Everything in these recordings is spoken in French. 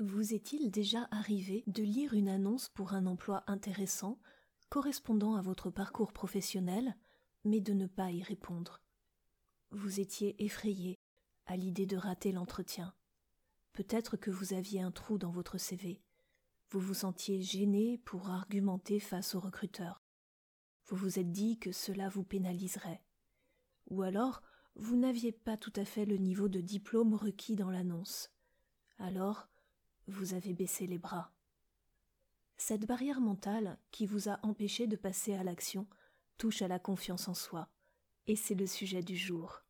Vous est-il déjà arrivé de lire une annonce pour un emploi intéressant, correspondant à votre parcours professionnel, mais de ne pas y répondre? Vous étiez effrayé à l'idée de rater l'entretien. Peut-être que vous aviez un trou dans votre CV. Vous vous sentiez gêné pour argumenter face au recruteur. Vous vous êtes dit que cela vous pénaliserait. Ou alors, vous n'aviez pas tout à fait le niveau de diplôme requis dans l'annonce. Alors, vous avez baissé les bras. Cette barrière mentale qui vous a empêché de passer à l'action touche à la confiance en soi, et c'est le sujet du jour.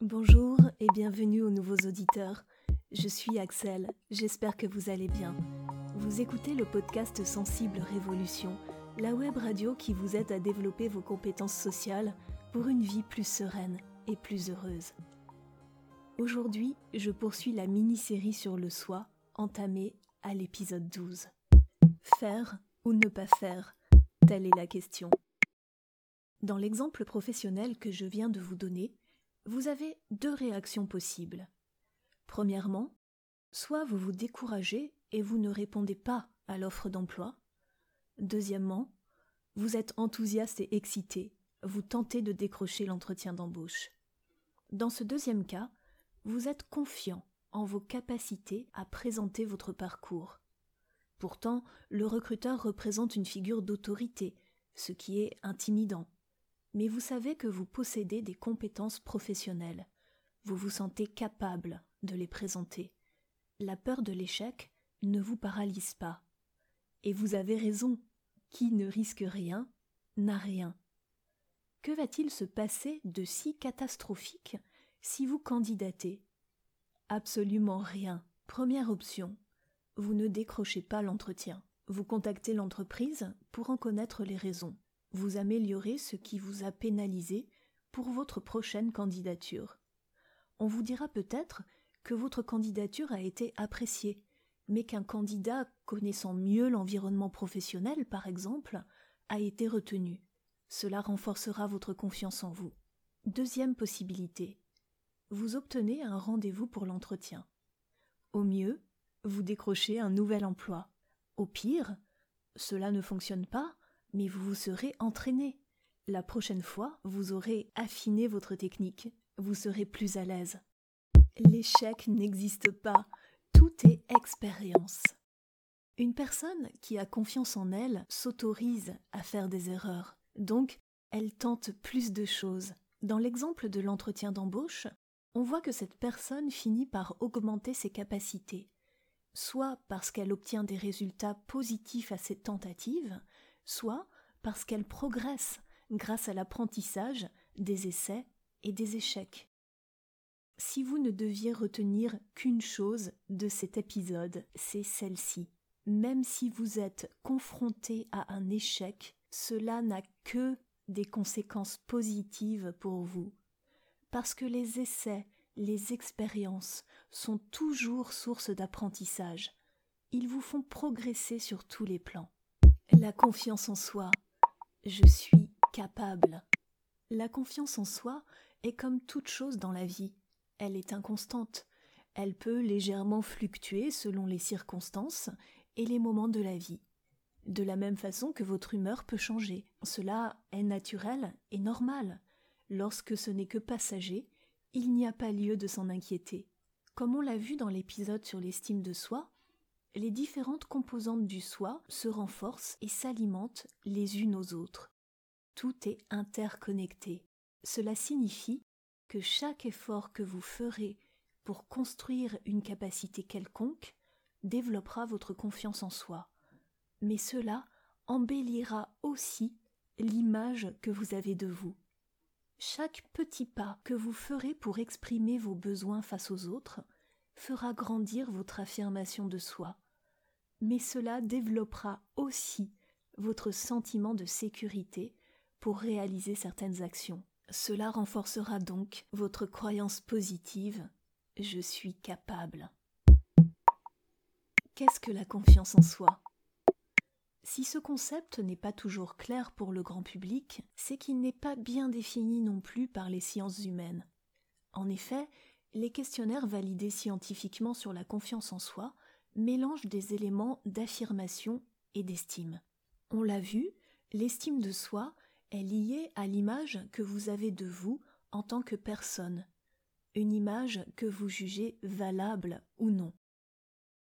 Bonjour et bienvenue aux nouveaux auditeurs. Je suis Axel, j'espère que vous allez bien. Vous écoutez le podcast Sensible Révolution, la web radio qui vous aide à développer vos compétences sociales pour une vie plus sereine et plus heureuse. Aujourd'hui, je poursuis la mini-série sur le soi entamée à l'épisode 12. Faire ou ne pas faire Telle est la question. Dans l'exemple professionnel que je viens de vous donner, vous avez deux réactions possibles. Premièrement, soit vous vous découragez et vous ne répondez pas à l'offre d'emploi. Deuxièmement, vous êtes enthousiaste et excité, vous tentez de décrocher l'entretien d'embauche. Dans ce deuxième cas, vous êtes confiant en vos capacités à présenter votre parcours. Pourtant, le recruteur représente une figure d'autorité, ce qui est intimidant. Mais vous savez que vous possédez des compétences professionnelles. Vous vous sentez capable de les présenter. La peur de l'échec ne vous paralyse pas. Et vous avez raison. Qui ne risque rien n'a rien. Que va-t-il se passer de si catastrophique si vous candidatez? Absolument rien. Première option. Vous ne décrochez pas l'entretien. Vous contactez l'entreprise pour en connaître les raisons. Vous améliorez ce qui vous a pénalisé pour votre prochaine candidature. On vous dira peut-être que votre candidature a été appréciée, mais qu'un candidat connaissant mieux l'environnement professionnel, par exemple, a été retenu. Cela renforcera votre confiance en vous. Deuxième possibilité. Vous obtenez un rendez-vous pour l'entretien. Au mieux, vous décrochez un nouvel emploi. Au pire, cela ne fonctionne pas, mais vous vous serez entraîné. La prochaine fois, vous aurez affiné votre technique, vous serez plus à l'aise. L'échec n'existe pas, tout est expérience. Une personne qui a confiance en elle s'autorise à faire des erreurs, donc elle tente plus de choses. Dans l'exemple de l'entretien d'embauche, on voit que cette personne finit par augmenter ses capacités, soit parce qu'elle obtient des résultats positifs à ses tentatives, soit parce qu'elle progresse grâce à l'apprentissage des essais et des échecs. Si vous ne deviez retenir qu'une chose de cet épisode, c'est celle-ci. Même si vous êtes confronté à un échec, cela n'a que des conséquences positives pour vous. Parce que les essais, les expériences sont toujours source d'apprentissage. Ils vous font progresser sur tous les plans. La confiance en soi. Je suis capable. La confiance en soi est comme toute chose dans la vie. Elle est inconstante. Elle peut légèrement fluctuer selon les circonstances et les moments de la vie. De la même façon que votre humeur peut changer. Cela est naturel et normal. Lorsque ce n'est que passager, il n'y a pas lieu de s'en inquiéter. Comme on l'a vu dans l'épisode sur l'estime de soi, les différentes composantes du soi se renforcent et s'alimentent les unes aux autres. Tout est interconnecté. Cela signifie que chaque effort que vous ferez pour construire une capacité quelconque développera votre confiance en soi. Mais cela embellira aussi l'image que vous avez de vous. Chaque petit pas que vous ferez pour exprimer vos besoins face aux autres fera grandir votre affirmation de soi, mais cela développera aussi votre sentiment de sécurité pour réaliser certaines actions. Cela renforcera donc votre croyance positive je suis capable. Qu'est-ce que la confiance en soi? Si ce concept n'est pas toujours clair pour le grand public, c'est qu'il n'est pas bien défini non plus par les sciences humaines. En effet, les questionnaires validés scientifiquement sur la confiance en soi mélange des éléments d'affirmation et d'estime. On l'a vu, l'estime de soi est liée à l'image que vous avez de vous en tant que personne, une image que vous jugez valable ou non.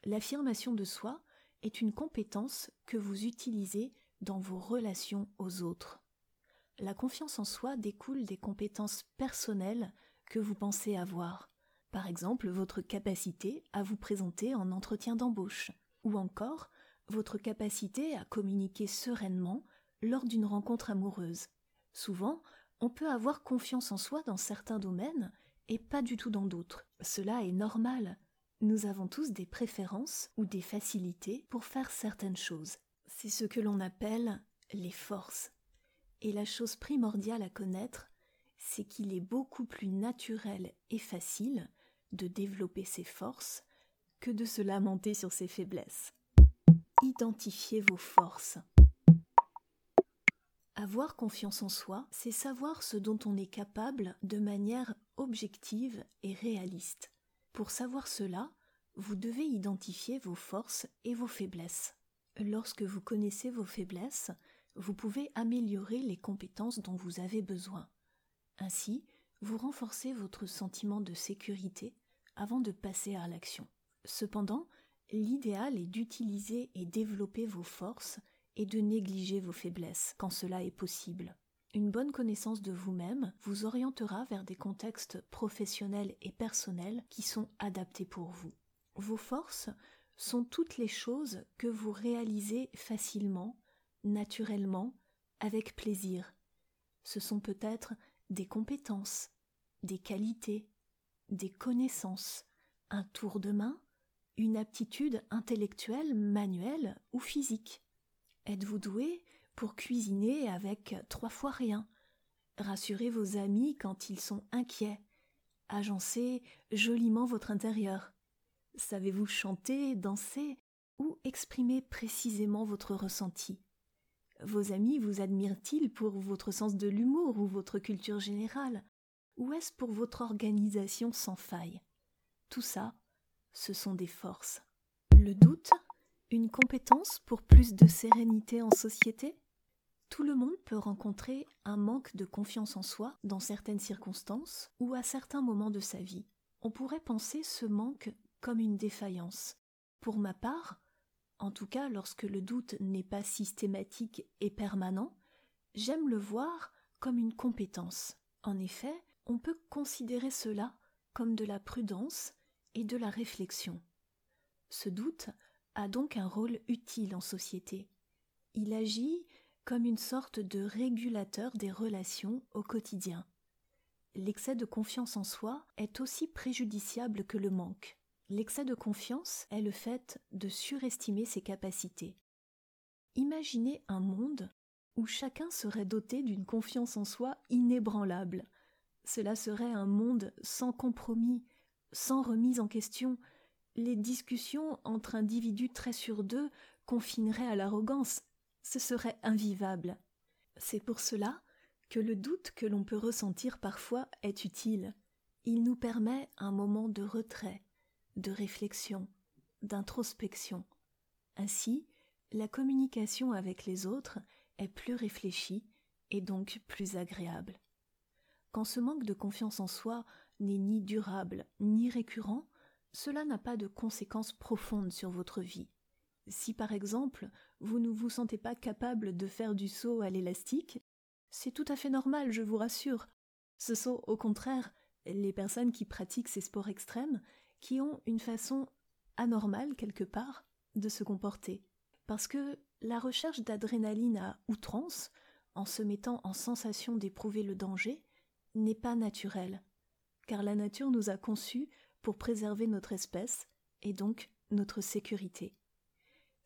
L'affirmation de soi est une compétence que vous utilisez dans vos relations aux autres. La confiance en soi découle des compétences personnelles que vous pensez avoir. Par exemple, votre capacité à vous présenter en entretien d'embauche, ou encore votre capacité à communiquer sereinement lors d'une rencontre amoureuse. Souvent, on peut avoir confiance en soi dans certains domaines et pas du tout dans d'autres. Cela est normal. Nous avons tous des préférences ou des facilités pour faire certaines choses. C'est ce que l'on appelle les forces. Et la chose primordiale à connaître, c'est qu'il est beaucoup plus naturel et facile de développer ses forces que de se lamenter sur ses faiblesses. Identifiez vos forces. Avoir confiance en soi, c'est savoir ce dont on est capable de manière objective et réaliste. Pour savoir cela, vous devez identifier vos forces et vos faiblesses. Lorsque vous connaissez vos faiblesses, vous pouvez améliorer les compétences dont vous avez besoin. Ainsi, vous renforcez votre sentiment de sécurité avant de passer à l'action. Cependant, l'idéal est d'utiliser et développer vos forces et de négliger vos faiblesses quand cela est possible. Une bonne connaissance de vous-même vous orientera vers des contextes professionnels et personnels qui sont adaptés pour vous. Vos forces sont toutes les choses que vous réalisez facilement, naturellement, avec plaisir. Ce sont peut-être des compétences, des qualités, des connaissances, un tour de main, une aptitude intellectuelle, manuelle ou physique. Êtes-vous doué pour cuisiner avec trois fois rien Rassurez vos amis quand ils sont inquiets. Agencez joliment votre intérieur. Savez-vous chanter, danser ou exprimer précisément votre ressenti? Vos amis vous admirent-ils pour votre sens de l'humour ou votre culture générale? Ou est-ce pour votre organisation sans faille? Tout ça, ce sont des forces. Le doute Une compétence pour plus de sérénité en société? Tout le monde peut rencontrer un manque de confiance en soi dans certaines circonstances ou à certains moments de sa vie. On pourrait penser ce manque comme une défaillance. Pour ma part, en tout cas lorsque le doute n'est pas systématique et permanent, j'aime le voir comme une compétence. En effet, on peut considérer cela comme de la prudence et de la réflexion. Ce doute a donc un rôle utile en société. Il agit comme une sorte de régulateur des relations au quotidien. L'excès de confiance en soi est aussi préjudiciable que le manque. L'excès de confiance est le fait de surestimer ses capacités. Imaginez un monde où chacun serait doté d'une confiance en soi inébranlable. Cela serait un monde sans compromis, sans remise en question. Les discussions entre individus très sûrs d'eux confineraient à l'arrogance. Ce serait invivable. C'est pour cela que le doute que l'on peut ressentir parfois est utile. Il nous permet un moment de retrait, de réflexion, d'introspection. Ainsi, la communication avec les autres est plus réfléchie et donc plus agréable. Quand ce manque de confiance en soi n'est ni durable ni récurrent, cela n'a pas de conséquences profondes sur votre vie. Si par exemple vous ne vous sentez pas capable de faire du saut à l'élastique, c'est tout à fait normal, je vous rassure. Ce sont au contraire les personnes qui pratiquent ces sports extrêmes qui ont une façon anormale quelque part de se comporter. Parce que la recherche d'adrénaline à outrance, en se mettant en sensation d'éprouver le danger, n'est pas naturelle, car la nature nous a conçus pour préserver notre espèce et donc notre sécurité.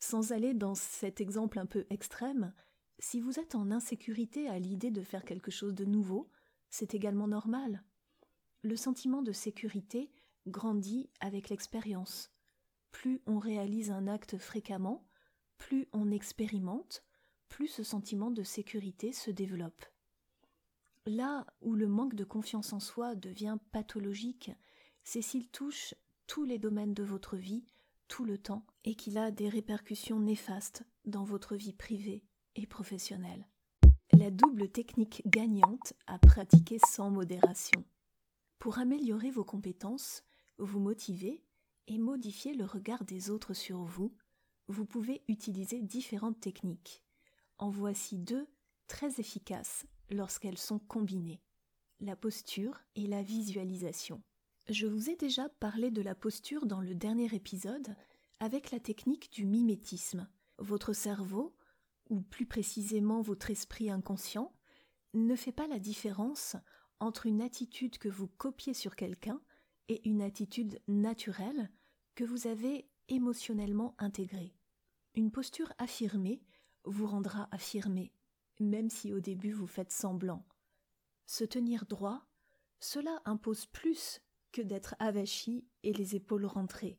Sans aller dans cet exemple un peu extrême, si vous êtes en insécurité à l'idée de faire quelque chose de nouveau, c'est également normal. Le sentiment de sécurité grandit avec l'expérience. Plus on réalise un acte fréquemment, plus on expérimente, plus ce sentiment de sécurité se développe. Là où le manque de confiance en soi devient pathologique, c'est s'il touche tous les domaines de votre vie, le temps et qu'il a des répercussions néfastes dans votre vie privée et professionnelle. La double technique gagnante à pratiquer sans modération. Pour améliorer vos compétences, vous motiver et modifier le regard des autres sur vous, vous pouvez utiliser différentes techniques. En voici deux très efficaces lorsqu'elles sont combinées. La posture et la visualisation. Je vous ai déjà parlé de la posture dans le dernier épisode avec la technique du mimétisme. Votre cerveau, ou plus précisément votre esprit inconscient, ne fait pas la différence entre une attitude que vous copiez sur quelqu'un et une attitude naturelle que vous avez émotionnellement intégrée. Une posture affirmée vous rendra affirmé, même si au début vous faites semblant. Se tenir droit, cela impose plus que d'être avachi et les épaules rentrées.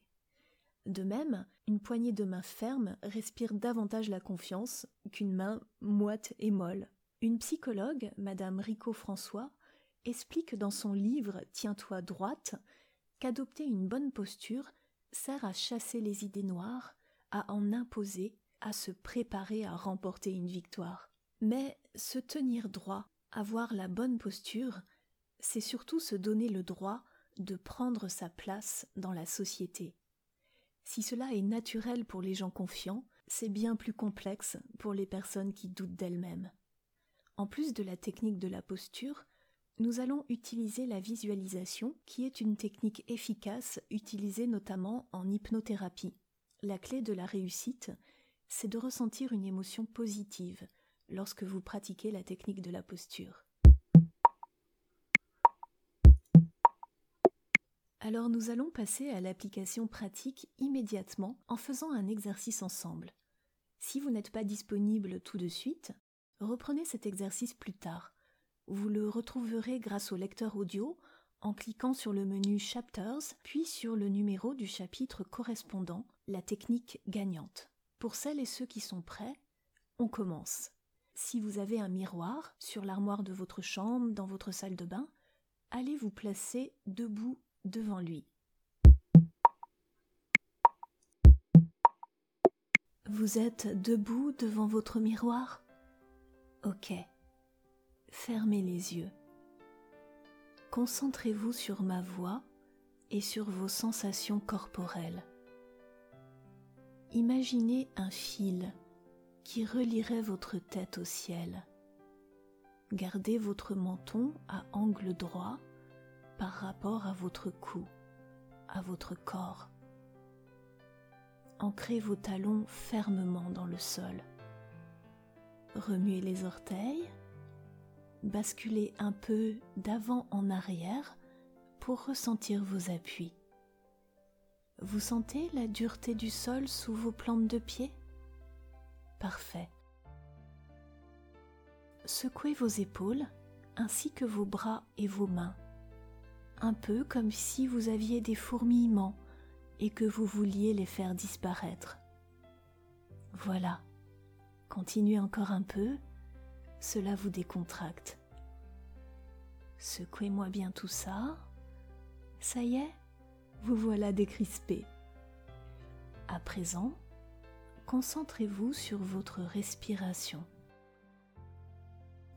De même, une poignée de main ferme respire davantage la confiance qu'une main moite et molle. Une psychologue, Madame Rico François, explique dans son livre Tiens-toi droite qu'adopter une bonne posture sert à chasser les idées noires, à en imposer, à se préparer à remporter une victoire. Mais se tenir droit, avoir la bonne posture, c'est surtout se donner le droit de prendre sa place dans la société. Si cela est naturel pour les gens confiants, c'est bien plus complexe pour les personnes qui doutent d'elles-mêmes. En plus de la technique de la posture, nous allons utiliser la visualisation, qui est une technique efficace utilisée notamment en hypnothérapie. La clé de la réussite, c'est de ressentir une émotion positive lorsque vous pratiquez la technique de la posture. Alors nous allons passer à l'application pratique immédiatement en faisant un exercice ensemble. Si vous n'êtes pas disponible tout de suite, reprenez cet exercice plus tard. Vous le retrouverez grâce au lecteur audio en cliquant sur le menu Chapters, puis sur le numéro du chapitre correspondant, la technique gagnante. Pour celles et ceux qui sont prêts, on commence. Si vous avez un miroir sur l'armoire de votre chambre, dans votre salle de bain, allez vous placer debout devant lui. Vous êtes debout devant votre miroir? Ok. Fermez les yeux. Concentrez-vous sur ma voix et sur vos sensations corporelles. Imaginez un fil qui relierait votre tête au ciel. Gardez votre menton à angle droit par rapport à votre cou, à votre corps. Ancrez vos talons fermement dans le sol. Remuez les orteils. Basculez un peu d'avant en arrière pour ressentir vos appuis. Vous sentez la dureté du sol sous vos plantes de pied? Parfait. Secouez vos épaules ainsi que vos bras et vos mains un peu comme si vous aviez des fourmillements et que vous vouliez les faire disparaître. Voilà, continuez encore un peu, cela vous décontracte. Secouez-moi bien tout ça. Ça y est, vous voilà décrispé. À présent, concentrez-vous sur votre respiration.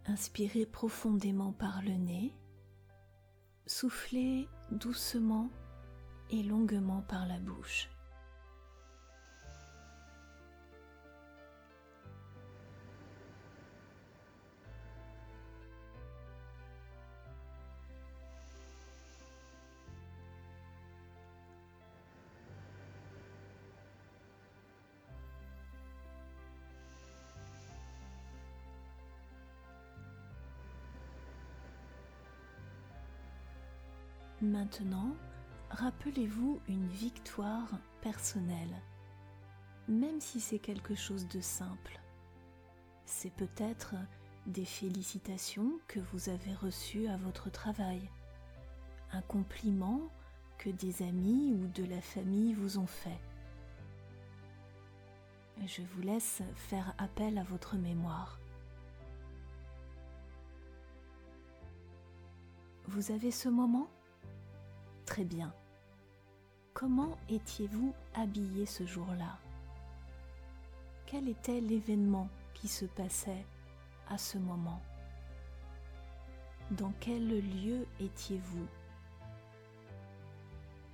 Inspirez profondément par le nez Soufflez doucement et longuement par la bouche. Maintenant, rappelez-vous une victoire personnelle, même si c'est quelque chose de simple. C'est peut-être des félicitations que vous avez reçues à votre travail, un compliment que des amis ou de la famille vous ont fait. Je vous laisse faire appel à votre mémoire. Vous avez ce moment? Bien. Comment étiez-vous habillé ce jour-là? Quel était l'événement qui se passait à ce moment? Dans quel lieu étiez-vous?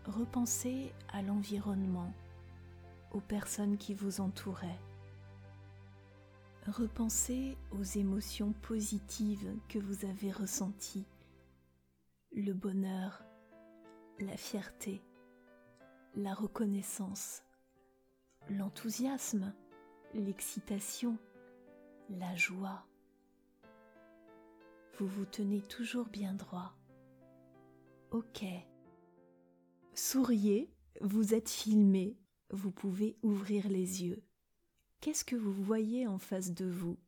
Repensez à l'environnement, aux personnes qui vous entouraient. Repensez aux émotions positives que vous avez ressenties, le bonheur, la fierté, la reconnaissance, l'enthousiasme, l'excitation, la joie. Vous vous tenez toujours bien droit. Ok. Souriez, vous êtes filmé, vous pouvez ouvrir les yeux. Qu'est-ce que vous voyez en face de vous?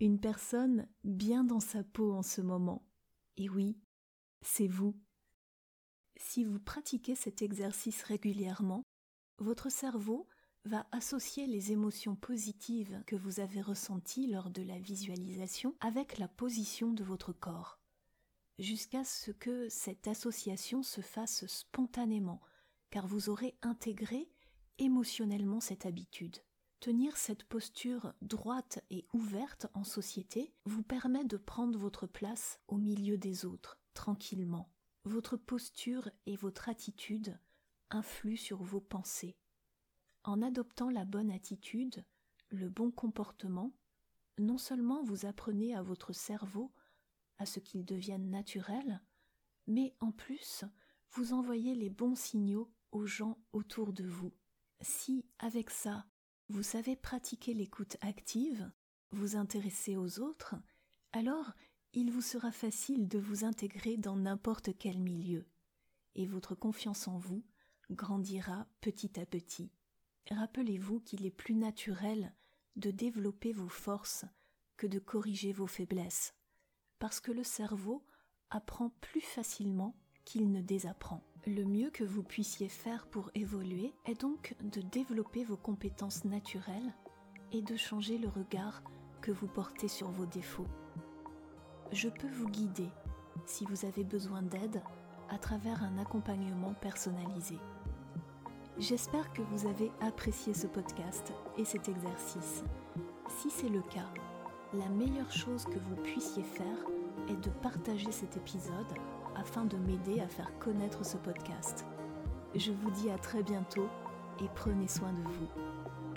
Une personne bien dans sa peau en ce moment. Et oui, c'est vous. Si vous pratiquez cet exercice régulièrement, votre cerveau va associer les émotions positives que vous avez ressenties lors de la visualisation avec la position de votre corps, jusqu'à ce que cette association se fasse spontanément, car vous aurez intégré émotionnellement cette habitude. Tenir cette posture droite et ouverte en société vous permet de prendre votre place au milieu des autres, tranquillement votre posture et votre attitude influent sur vos pensées. En adoptant la bonne attitude, le bon comportement, non seulement vous apprenez à votre cerveau à ce qu'il devienne naturel, mais en plus vous envoyez les bons signaux aux gens autour de vous. Si, avec ça, vous savez pratiquer l'écoute active, vous intéresser aux autres, alors il vous sera facile de vous intégrer dans n'importe quel milieu, et votre confiance en vous grandira petit à petit. Rappelez-vous qu'il est plus naturel de développer vos forces que de corriger vos faiblesses, parce que le cerveau apprend plus facilement qu'il ne désapprend. Le mieux que vous puissiez faire pour évoluer est donc de développer vos compétences naturelles et de changer le regard que vous portez sur vos défauts je peux vous guider si vous avez besoin d'aide à travers un accompagnement personnalisé. J'espère que vous avez apprécié ce podcast et cet exercice. Si c'est le cas, la meilleure chose que vous puissiez faire est de partager cet épisode afin de m'aider à faire connaître ce podcast. Je vous dis à très bientôt et prenez soin de vous.